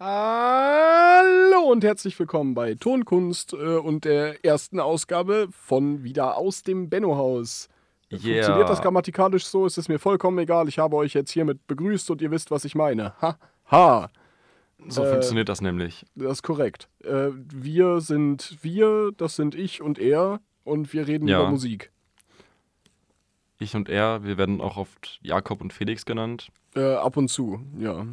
Hallo und herzlich willkommen bei Tonkunst äh, und der ersten Ausgabe von Wieder aus dem Benno-Haus. Yeah. Funktioniert das grammatikalisch so? Ist es mir vollkommen egal. Ich habe euch jetzt hiermit begrüßt und ihr wisst, was ich meine. Ha, ha. So Äh, funktioniert das nämlich. Das ist korrekt. Äh, wir sind wir, das sind ich und er und wir reden Ja. über Musik. Ich und er, wir werden auch oft Jakob und Felix genannt, Äh, ab und zu, ja.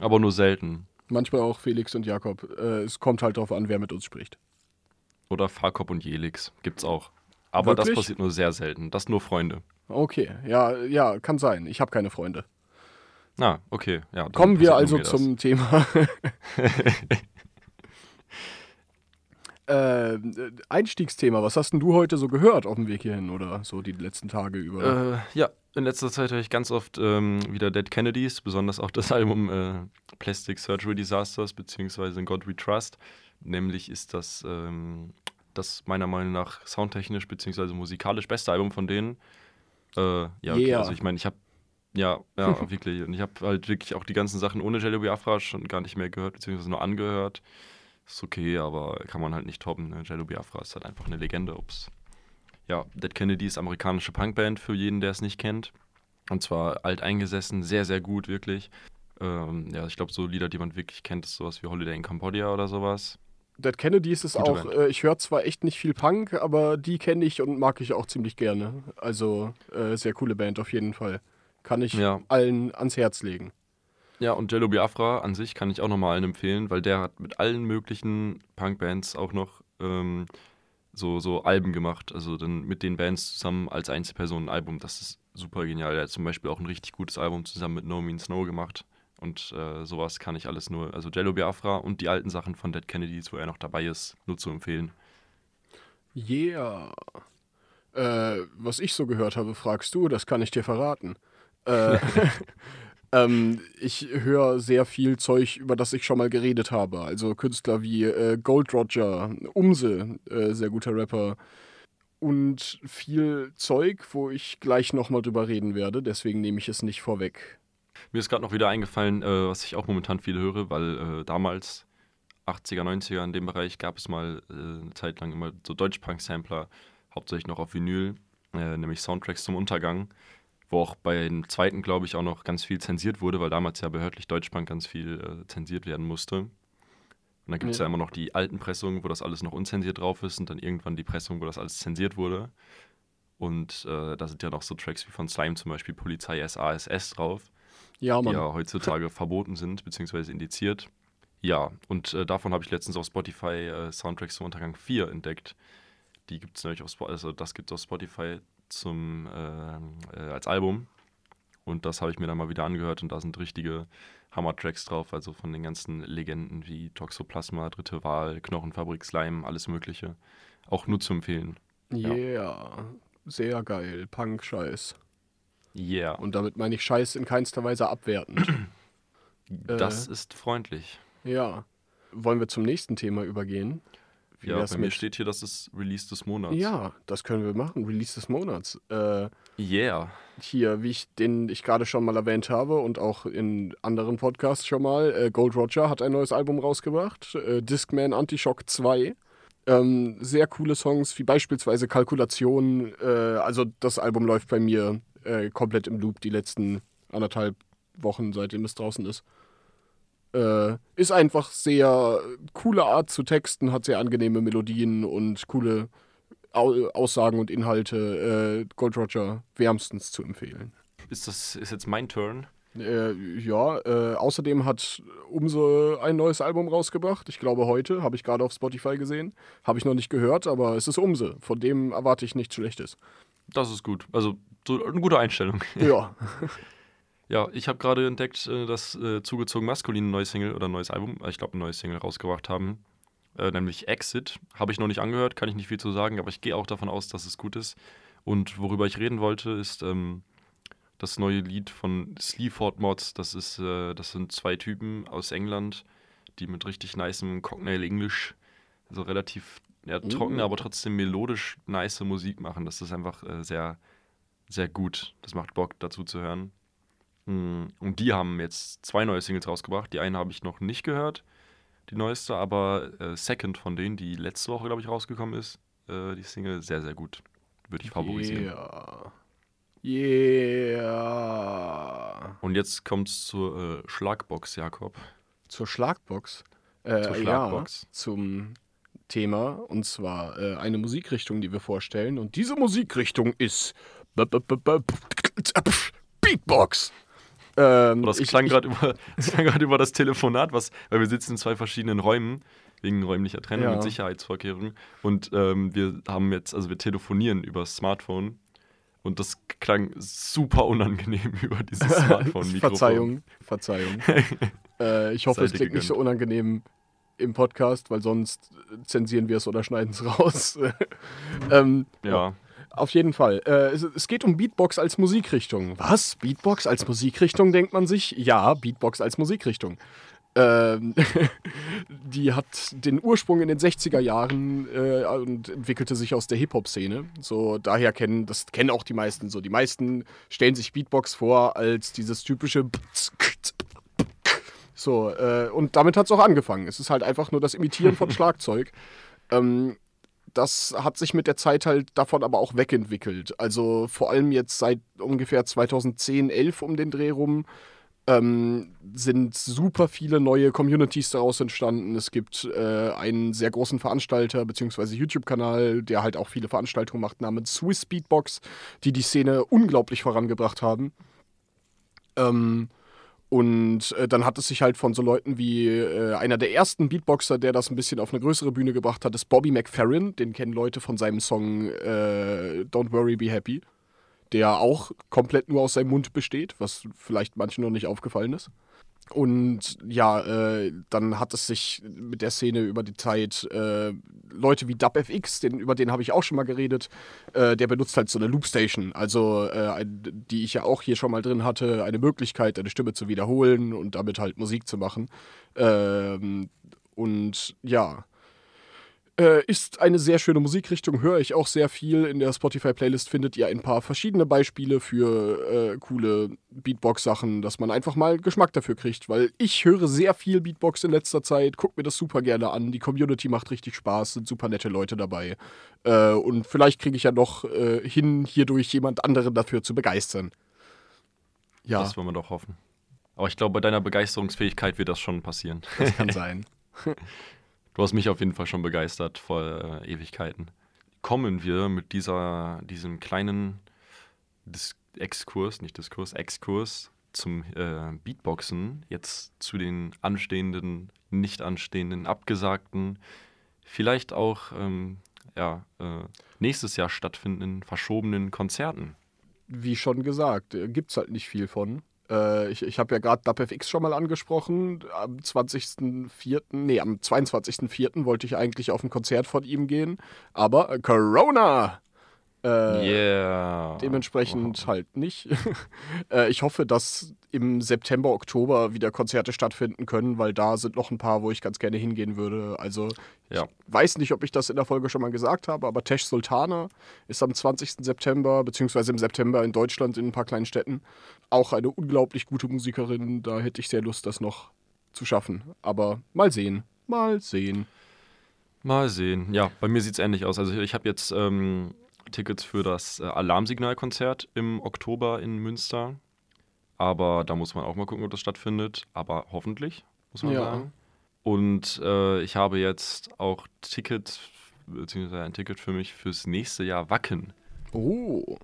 aber nur selten. Manchmal auch Felix und Jakob. Äh, es kommt halt darauf an, wer mit uns spricht. Oder Fahrkop und Jelix gibt's auch. Aber Wirklich? das passiert nur sehr selten. Das nur Freunde. Okay, ja, ja, kann sein. Ich habe keine Freunde. Na, okay. Ja, Kommen wir also zum Thema. äh, Einstiegsthema. Was hast denn du heute so gehört auf dem Weg hierhin oder so die letzten Tage über? Äh, ja, in letzter Zeit höre ich ganz oft ähm, wieder Dead Kennedys, besonders auch das Album äh, Plastic Surgery Disasters beziehungsweise In God We Trust. Nämlich ist das ähm, das meiner Meinung nach soundtechnisch beziehungsweise musikalisch beste Album von denen. Äh, ja, okay, Yeah. also ich meine, ich habe ja, ja, wirklich. Und ich habe halt wirklich auch die ganzen Sachen ohne Jello Biafra schon gar nicht mehr gehört, beziehungsweise nur angehört. Ist okay, aber kann man halt nicht toppen. Ne? Jello Biafra ist halt einfach eine Legende. Ups. Ja, Dead Kennedy ist amerikanische Punkband für jeden, der es nicht kennt. Und zwar alteingesessen, sehr, sehr gut, wirklich. Ähm, ja, ich glaube, so Lieder, die man wirklich kennt, ist sowas wie Holiday in Cambodia oder sowas. Dead Kennedys ist Gute auch, Band. äh, ich höre zwar echt nicht viel Punk, aber die kenne ich und mag ich auch ziemlich gerne. Also äh, sehr coole Band auf jeden Fall. Kann ich Ja. allen ans Herz legen. Ja, und Jello Biafra an sich kann ich auch nochmal allen empfehlen, weil der hat mit allen möglichen Punkbands auch noch ähm, so, so Alben gemacht. Also dann mit den Bands zusammen als Einzelperson ein Album. Das ist super genial. Er hat zum Beispiel auch ein richtig gutes Album zusammen mit No Means No gemacht. Und äh, sowas kann ich alles nur. Also Jello Biafra und die alten Sachen von Dead Kennedys, wo er noch dabei ist, nur zu empfehlen. Yeah. Äh, was ich so gehört habe, fragst du, das kann ich dir verraten. Äh, ähm, ich höre sehr viel Zeug, über das ich schon mal geredet habe. Also Künstler wie äh, Gold Roger, Umse, äh, sehr guter Rapper. Und viel Zeug, wo ich gleich nochmal drüber reden werde. Deswegen nehme ich es nicht vorweg. Mir ist gerade noch wieder eingefallen, äh, was ich auch momentan viel höre, weil äh, damals, 80er, 90er, in dem Bereich gab es mal äh, eine Zeit lang immer so Deutschpunk-Sampler, hauptsächlich noch auf Vinyl, äh, nämlich Soundtracks zum Untergang, wo auch bei dem zweiten, glaube ich, auch noch ganz viel zensiert wurde, weil damals ja behördlich Deutschpunk ganz viel äh, zensiert werden musste. Und dann gibt es Ja. ja immer noch die alten Pressungen, wo das alles noch unzensiert drauf ist und dann irgendwann die Pressung, wo das alles zensiert wurde. Und äh, da sind ja noch so Tracks wie von Slime zum Beispiel Polizei SASS drauf Ja, die ja heutzutage verboten sind, beziehungsweise indiziert. Ja, und äh, davon habe ich letztens auf Spotify äh, Soundtracks zum Untergang 4 entdeckt. Die gibt es nämlich auf Spotify, also das gibt es auf Spotify zum, äh, äh, als Album. Und das habe ich mir dann mal wieder angehört und da sind richtige Hammer-Tracks drauf, also von den ganzen Legenden wie Toxoplasma, Dritte Wahl, Knochenfabrik, Slime, alles Mögliche. Auch nur zu empfehlen. Yeah. Sehr geil. Punk-Scheiß. Yeah. Und damit meine ich Scheiß in keinster Weise abwertend. das ist freundlich. ja. Wollen wir zum nächsten Thema übergehen? Wie Ja, bei mir steht hier, das ist Release des Monats. Ja, das können wir machen. Release des Monats. Äh, Yeah. hier, wie ich den ich gerade schon mal erwähnt habe und auch in anderen Podcasts schon mal, äh, Gold Roger hat ein neues Album rausgebracht, äh, Discman Antishock 2. Ähm, sehr coole Songs, wie beispielsweise Kalkulation. Äh, also das Album läuft bei mir äh, komplett im Loop die letzten anderthalb Wochen, seitdem es draußen ist. Äh, ist einfach sehr coole Art zu texten, hat sehr angenehme Melodien und coole Au Aussagen und Inhalte. Äh, Gold Roger wärmstens zu empfehlen. Ist das ist jetzt mein Turn? Äh, ja, äh, außerdem hat Umse ein neues Album rausgebracht. Ich glaube heute, habe ich gerade auf Spotify gesehen. Habe ich noch nicht gehört, aber es ist Umse. Von dem erwarte ich nichts Schlechtes. Das ist gut. Also so eine gute Einstellung. Ja, Ja, ich habe gerade entdeckt, äh, dass äh, zugezogen maskulin ein neues Single oder ein neues Album, äh, ich glaube ein neues Single rausgebracht haben, äh, nämlich Exit. Habe ich noch nicht angehört, kann ich nicht viel zu sagen, aber ich gehe auch davon aus, dass es gut ist. Und worüber ich reden wollte, ist ähm, das neue Lied von Sleaford Mods. Das ist, äh, das sind zwei Typen aus England, die mit richtig nicem Cockney English, so relativ ja, trocken, Mm. aber trotzdem melodisch nice Musik machen. Das ist einfach äh, sehr, sehr gut. Das macht Bock, dazu zu hören. Mm, Und die haben jetzt zwei neue Singles rausgebracht. Die eine habe ich noch nicht gehört, die neueste, aber äh, Second von denen, die letzte Woche, glaube ich, rausgekommen ist, äh, die Single sehr, sehr gut. Würde ich favorisieren. Yeah. Yeah. Und jetzt kommt es zur äh, Schlagbox, Jakob. Zur Schlagbox. Äh, Zur Schlagbox. Ja, zum Thema. Und zwar äh, eine Musikrichtung, die wir vorstellen. Und diese Musikrichtung ist Beatbox. Ähm, das ich- klang gerade über, über das Telefonat, was, weil wir sitzen in zwei verschiedenen Räumen wegen räumlicher Trennung Ja. mit Sicherheitsvorkehrungen. Und ähm, wir haben jetzt, also wir telefonieren über das Smartphone. Und das klang super unangenehm über dieses Smartphone-Mikrofon. Verzeihung, Verzeihung. äh, ich hoffe, Sei es klingt nicht so gegönnt. unangenehm im Podcast, weil sonst zensieren wir es oder schneiden es raus. ähm, Ja, Auf jeden Fall. Äh, es, geht um Beatbox als Musikrichtung. Was? Beatbox als Musikrichtung, denkt man sich? Ja, Beatbox als Musikrichtung. Ähm, die hat den Ursprung in den 60er Jahren äh, und entwickelte sich aus der Hip-Hop-Szene. So, daher kennen, das kennen auch die meisten so. Die meisten stellen sich Beatbox vor als dieses typische so, äh, und damit hat es auch angefangen. Es ist halt einfach nur das Imitieren von Schlagzeug. Ähm, das hat sich mit der Zeit halt davon aber auch wegentwickelt. Also vor allem jetzt seit ungefähr 2010, 11 um den Dreh rum ähm, sind super viele neue Communities daraus entstanden. Es gibt äh, einen sehr großen Veranstalter bzw. YouTube-Kanal, der halt auch viele Veranstaltungen macht, namens Swiss Beatbox, die die Szene unglaublich vorangebracht haben. Ähm, und äh, dann hat es sich halt von so Leuten wie äh, einer der ersten Beatboxer, der das ein bisschen auf eine größere Bühne gebracht hat, ist Bobby McFerrin. Den kennen Leute von seinem Song äh, Don't Worry, Be Happy, der auch komplett nur aus seinem Mund besteht, was vielleicht manchen noch nicht aufgefallen ist. Und ja, äh, dann hat es sich mit der Szene über die Zeit äh, Leute wie DubFX, den, über den habe ich auch schon mal geredet, äh, der benutzt halt so eine Loopstation, also äh, ein, die ich ja auch hier schon mal drin hatte, eine Möglichkeit, eine Stimme zu wiederholen und damit halt Musik zu machen. Ähm, und ja, äh, ist eine sehr schöne Musikrichtung, höre ich auch sehr viel. In der Spotify-Playlist findet ihr ein paar verschiedene Beispiele für äh, coole Beatbox-Sachen, dass man einfach mal Geschmack dafür kriegt, weil ich höre sehr viel Beatbox in letzter Zeit, gucke mir das super gerne an. Die Community macht richtig Spaß, sind super nette Leute dabei. Äh, und vielleicht kriege ich ja noch äh, hin, hierdurch jemand anderen dafür zu begeistern. Ja, das wollen wir doch hoffen. Aber ich glaube, bei deiner Begeisterungsfähigkeit wird das schon passieren. das kann sein. Du hast mich auf jeden Fall schon begeistert vor äh, Ewigkeiten. Kommen wir mit dieser, diesem kleinen Dis Exkurs, nicht Diskurs, Exkurs zum äh, Beatboxen jetzt zu den anstehenden, nicht anstehenden, abgesagten, vielleicht auch ähm, ja, äh, nächstes Jahr stattfindenden, verschobenen Konzerten. wie schon gesagt, gibt es halt nicht viel von. Äh, ich ich habe ja gerade DubFX schon mal angesprochen. Am 20.04., nee, am 22.04. wollte ich eigentlich auf ein Konzert von ihm gehen. Aber äh, Corona! Äh, yeah. Dementsprechend halt nicht. äh, ich hoffe, dass im September, Oktober wieder Konzerte stattfinden können, weil da sind noch ein paar, wo ich ganz gerne hingehen würde. Also Ja. ich weiß nicht, ob ich das in der Folge schon mal gesagt habe, aber Tesh Sultana ist am 20. September, beziehungsweise im September in Deutschland in ein paar kleinen Städten. Auch eine unglaublich gute Musikerin. Da hätte ich sehr Lust, das noch zu schaffen. Aber mal sehen. Mal sehen. Mal sehen. Ja, bei mir sieht es ähnlich aus. Also ich habe jetzt ähm, Tickets für das äh, Alarmsignalkonzert im Oktober in Münster. Aber da muss man auch mal gucken, ob das stattfindet. Aber hoffentlich, muss man Ja. sagen. Und äh, ich habe jetzt auch Ticket, beziehungsweise ein Ticket für mich fürs nächste Jahr Wacken. Oh.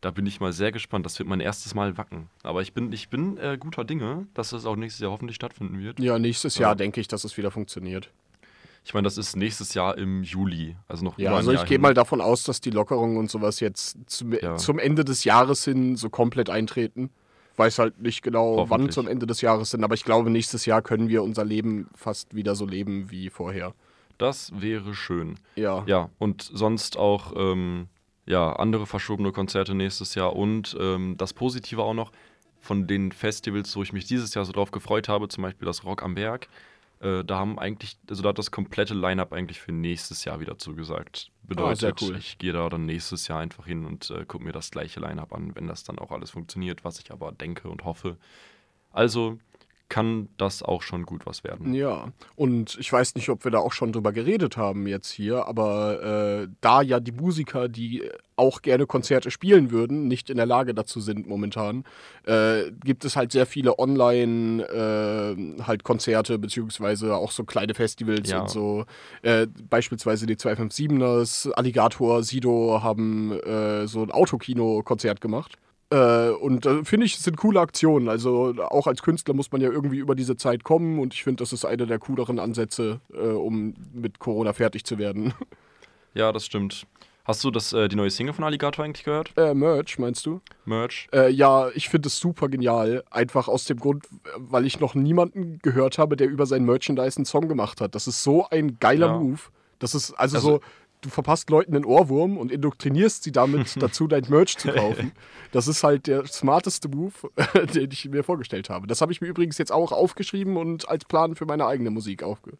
Da bin ich mal sehr gespannt. Das wird mein erstes Mal Wacken. Aber ich bin, ich bin äh, guter Dinge, dass das auch nächstes Jahr hoffentlich stattfinden wird. Ja, nächstes Ja. Jahr denke ich, dass es wieder funktioniert. Ich meine, das ist nächstes Jahr im Juli. Also noch Ja, über also ich gehe mal davon aus, dass die Lockerungen und sowas jetzt zum, Ja. zum Ende des Jahres hin so komplett eintreten. Weiß halt nicht genau, wann zum Ende des Jahres sind, aber ich glaube, nächstes Jahr können wir unser Leben fast wieder so leben wie vorher. Das wäre schön. Ja. Ja, und sonst auch ähm, ja, andere verschobene Konzerte nächstes Jahr und ähm, das Positive auch noch von den Festivals, wo ich mich dieses Jahr so drauf gefreut habe, zum Beispiel das Rock am Berg, Äh, da haben eigentlich, also da hat das komplette Line-Up eigentlich für nächstes Jahr wieder zugesagt. Bedeutet, sehr cool. ich gehe da dann nächstes Jahr einfach hin und äh, gucke mir das gleiche Line-Up an, wenn das dann auch alles funktioniert, was ich aber denke und hoffe. Also kann das auch schon gut was werden. Ja, und ich weiß nicht, ob wir da auch schon drüber geredet haben jetzt hier, aber äh, da ja die Musiker, die auch gerne Konzerte spielen würden, nicht in der Lage dazu sind momentan, äh, gibt es halt sehr viele Online äh, halt Konzerte beziehungsweise auch so kleine Festivals Ja. und so. Äh, beispielsweise die 257ers, Alligator, Sido haben äh, so ein Autokino-Konzert gemacht. Äh, und äh, finde ich, es sind coole Aktionen. Also auch als Künstler muss man ja irgendwie über diese Zeit kommen und ich finde, das ist einer der cooleren Ansätze, äh, um mit Corona fertig zu werden. Ja, das stimmt. Hast du das, äh, die neue Single von Alligator eigentlich gehört? äh, Merch, meinst du? Merch? Äh, ja, ich finde es super genial. Einfach aus dem Grund, weil ich noch niemanden gehört habe, der über sein Merchandise einen Song gemacht hat. Das ist so ein geiler Ja. Move. Das ist also, Also- so, du verpasst Leuten einen Ohrwurm und indoktrinierst sie damit dazu, dein Merch zu kaufen. Das ist halt der smarteste Move, den ich mir vorgestellt habe. Das habe ich mir übrigens jetzt auch aufgeschrieben und als Plan für meine eigene Musik aufge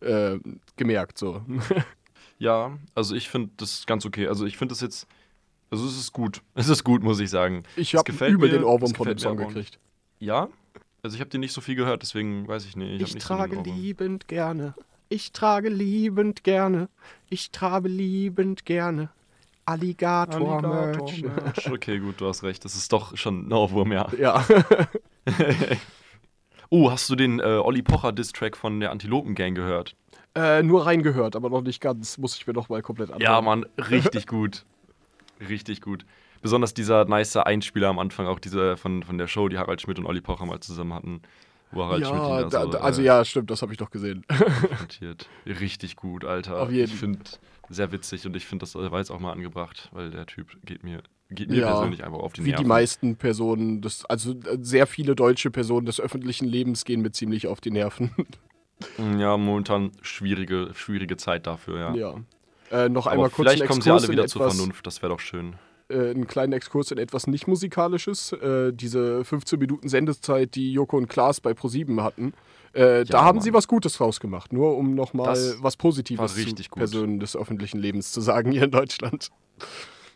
äh, gemerkt. So. Ja, also ich finde das ganz okay. Also ich finde das jetzt, also es ist gut. Es ist gut, muss ich sagen. Ich habe mir, den Ohrwurm von dem Song gekriegt. Ja? Also ich habe den nicht so viel gehört, deswegen weiß ich nicht. Ich nicht so trage liebend gerne. Ich trage liebend gerne. Ich trage liebend gerne. Alligator, Merch. Merch. Okay, gut, du hast recht. Das ist doch schon ein Ohrwurm, ja. Ja. Oh, hast du den äh, Olli Pocher Diss-Track von der Antilopen Gang gehört? äh, nur reingehört, aber noch nicht ganz. Muss ich mir noch mal komplett anhören. Ja, Mann, richtig gut. Richtig gut. Besonders dieser nice Einspieler am Anfang, auch dieser von, von der Show, die Harald Schmidt und Olli Pocher mal zusammen hatten. Wo Harald Schmidt Ja, da, so, da, also äh, ja, stimmt, das habe ich doch gesehen. Richtig gut, Alter. Auf jeden. Ich finde sehr witzig und ich finde, das war jetzt auch mal angebracht, weil der Typ geht mir, geht mir Ja, persönlich einfach auf die Wie Nerven. die meisten Personen, des, also äh, sehr viele deutsche Personen des öffentlichen Lebens gehen mir ziemlich auf die Nerven. Ja, momentan schwierige, schwierige Zeit dafür, ja. ja. Äh, noch Aber einmal kurz vielleicht kommen sie alle wieder zur Vernunft, das wäre doch schön. Äh, einen kleinen Exkurs in etwas nicht musikalisches. Äh, diese 15 Minuten Sendezeit, die Joko und Klaas bei ProSieben hatten. Äh, da haben Mann. sie was Gutes rausgemacht. Nur um nochmal was Positives zu gut. Personen des öffentlichen Lebens zu sagen hier in Deutschland.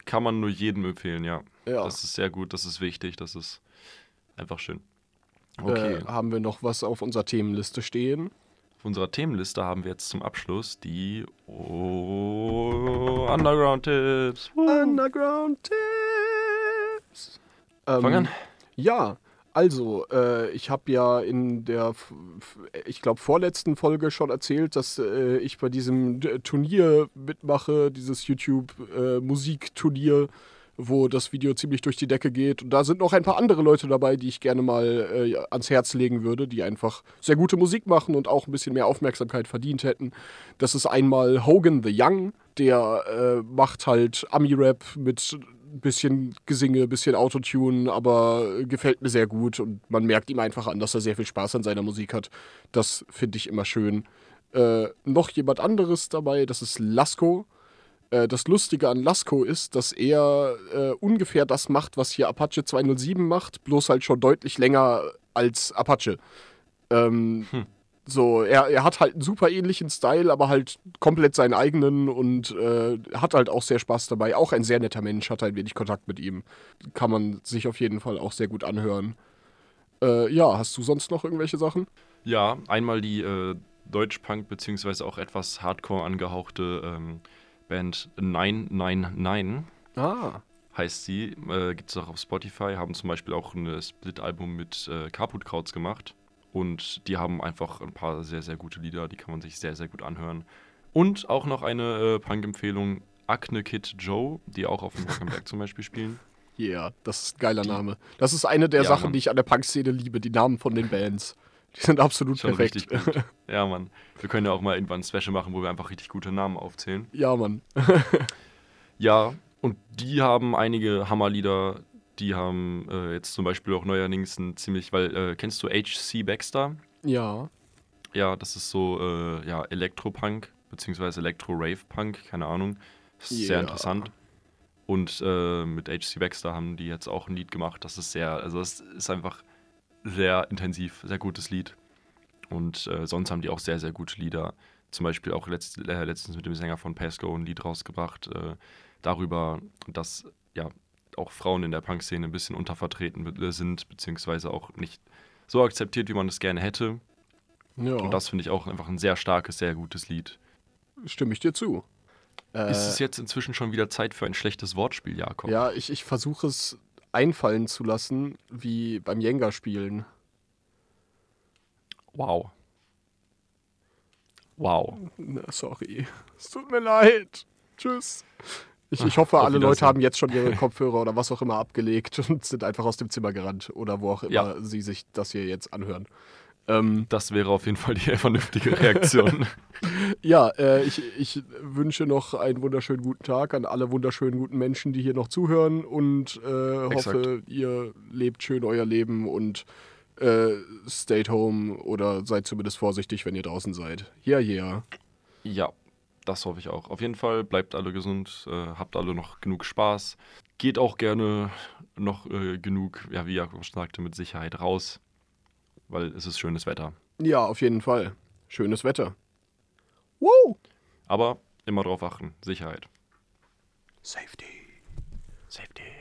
Kann man nur jedem empfehlen, ja. Ja. Das ist sehr gut, das ist wichtig, das ist einfach schön. Okay. Äh, haben wir noch was auf unserer Themenliste stehen? Auf unserer Themenliste haben wir jetzt zum Abschluss die oh, Underground-Tipps. Underground Tipps. Ähm, Fang an. Ja, also, äh, ich habe ja in der, ich glaube, vorletzten Folge schon erzählt, dass äh, ich bei diesem D- Turnier mitmache, dieses YouTube-Musikturnier, wo das Video ziemlich durch die Decke geht. Und da sind noch ein paar andere Leute dabei, die ich gerne mal äh, ans Herz legen würde, die einfach sehr gute Musik machen und auch ein bisschen mehr Aufmerksamkeit verdient hätten. Das ist einmal Hogan the Young, der äh, macht halt Ami-Rap mit ein bisschen Gesinge, ein bisschen Autotune, aber gefällt mir sehr gut und man merkt ihm einfach an, dass er sehr viel Spaß an seiner Musik hat. Das finde ich immer schön. Äh, noch jemand anderes dabei, das ist Lasko. Äh, das Lustige an Lasko ist, dass er äh, ungefähr das macht, was hier Apache 207 macht, bloß halt schon deutlich länger als Apache. Ähm, So, er, er hat halt einen super ähnlichen Style, aber halt komplett seinen eigenen und äh, hat halt auch sehr Spaß dabei. Auch ein sehr netter Mensch, hat ein wenig Kontakt mit ihm. Kann man sich auf jeden Fall auch sehr gut anhören. Äh, ja, hast du sonst noch irgendwelche Sachen? Ja, einmal die äh, Deutsch-Punk- beziehungsweise auch etwas Hardcore angehauchte ähm, Band 999 Ah. heißt sie. Äh, Gibt es auch auf Spotify, haben zum Beispiel auch ein Split-Album mit äh, Kaput Krauts gemacht. Und die haben einfach ein paar sehr, sehr gute Lieder, die kann man sich sehr, sehr gut anhören. Und auch noch eine äh, Punk-Empfehlung, Acne Kid Joe, die auch auf dem Rock am Berg zum Beispiel spielen. Yeah, das ist ein geiler Name. Das ist eine der Ja, Sachen, Mann. die ich an der Punk-Szene liebe, die Namen von den Bands. Die sind absolut Schon perfekt. richtig gut. Ja, Mann. Wir können ja auch mal irgendwann ein Special machen, wo wir einfach richtig gute Namen aufzählen. ja, Mann. Ja, und die haben einige Hammerlieder. Die haben äh, jetzt zum Beispiel auch neuerdings ein ziemlich, weil, äh, kennst du H.C. Baxter? Ja. Ja, das ist so, äh, ja, Elektropunk, beziehungsweise Elektro-Rave-Punk, keine Ahnung. Das ist sehr Ja. interessant. Und äh, mit H.C. Baxter haben die jetzt auch ein Lied gemacht. Das ist sehr, also das ist einfach sehr intensiv, sehr gutes Lied. Und äh, sonst haben die auch sehr, sehr gute Lieder. Zum Beispiel auch letzt, äh, letztens mit dem Sänger von Pasco ein Lied rausgebracht, äh, darüber, dass ja auch Frauen in der Punk-Szene ein bisschen untervertreten be- sind, beziehungsweise auch nicht so akzeptiert, wie man es gerne hätte. Ja, Und das finde ich auch einfach ein sehr starkes, sehr gutes Lied. stimme ich dir zu. Äh, Ist es jetzt inzwischen schon wieder Zeit für ein schlechtes Wortspiel, Jakob? ja, ich, ich versuche es einfallen zu lassen, wie beim Jenga-Spielen. Wow. Wow. Na, sorry. Es tut mir leid. Tschüss. Ich, ich hoffe, alle Leute haben jetzt schon ihre Kopfhörer oder was auch immer abgelegt und sind einfach aus dem Zimmer gerannt oder wo auch immer Ja. sie sich das hier jetzt anhören. Ähm, Das wäre auf jeden Fall die vernünftige Reaktion. ja, äh, ich, ich wünsche noch einen wunderschönen guten Tag an alle wunderschönen guten Menschen, die hier noch zuhören und äh, hoffe, ihr lebt schön euer Leben und äh, stayed home oder seid zumindest vorsichtig, wenn ihr draußen seid. Ja, ja. ja, das hoffe ich auch. Auf jeden Fall bleibt alle gesund, äh, habt alle noch genug Spaß. Geht auch gerne noch äh, genug, ja, wie Jakob schon sagte, mit Sicherheit raus, weil es ist schönes Wetter. Ja, auf jeden Fall. Schönes Wetter. Woo! Aber immer drauf achten, Sicherheit. Safety. Safety.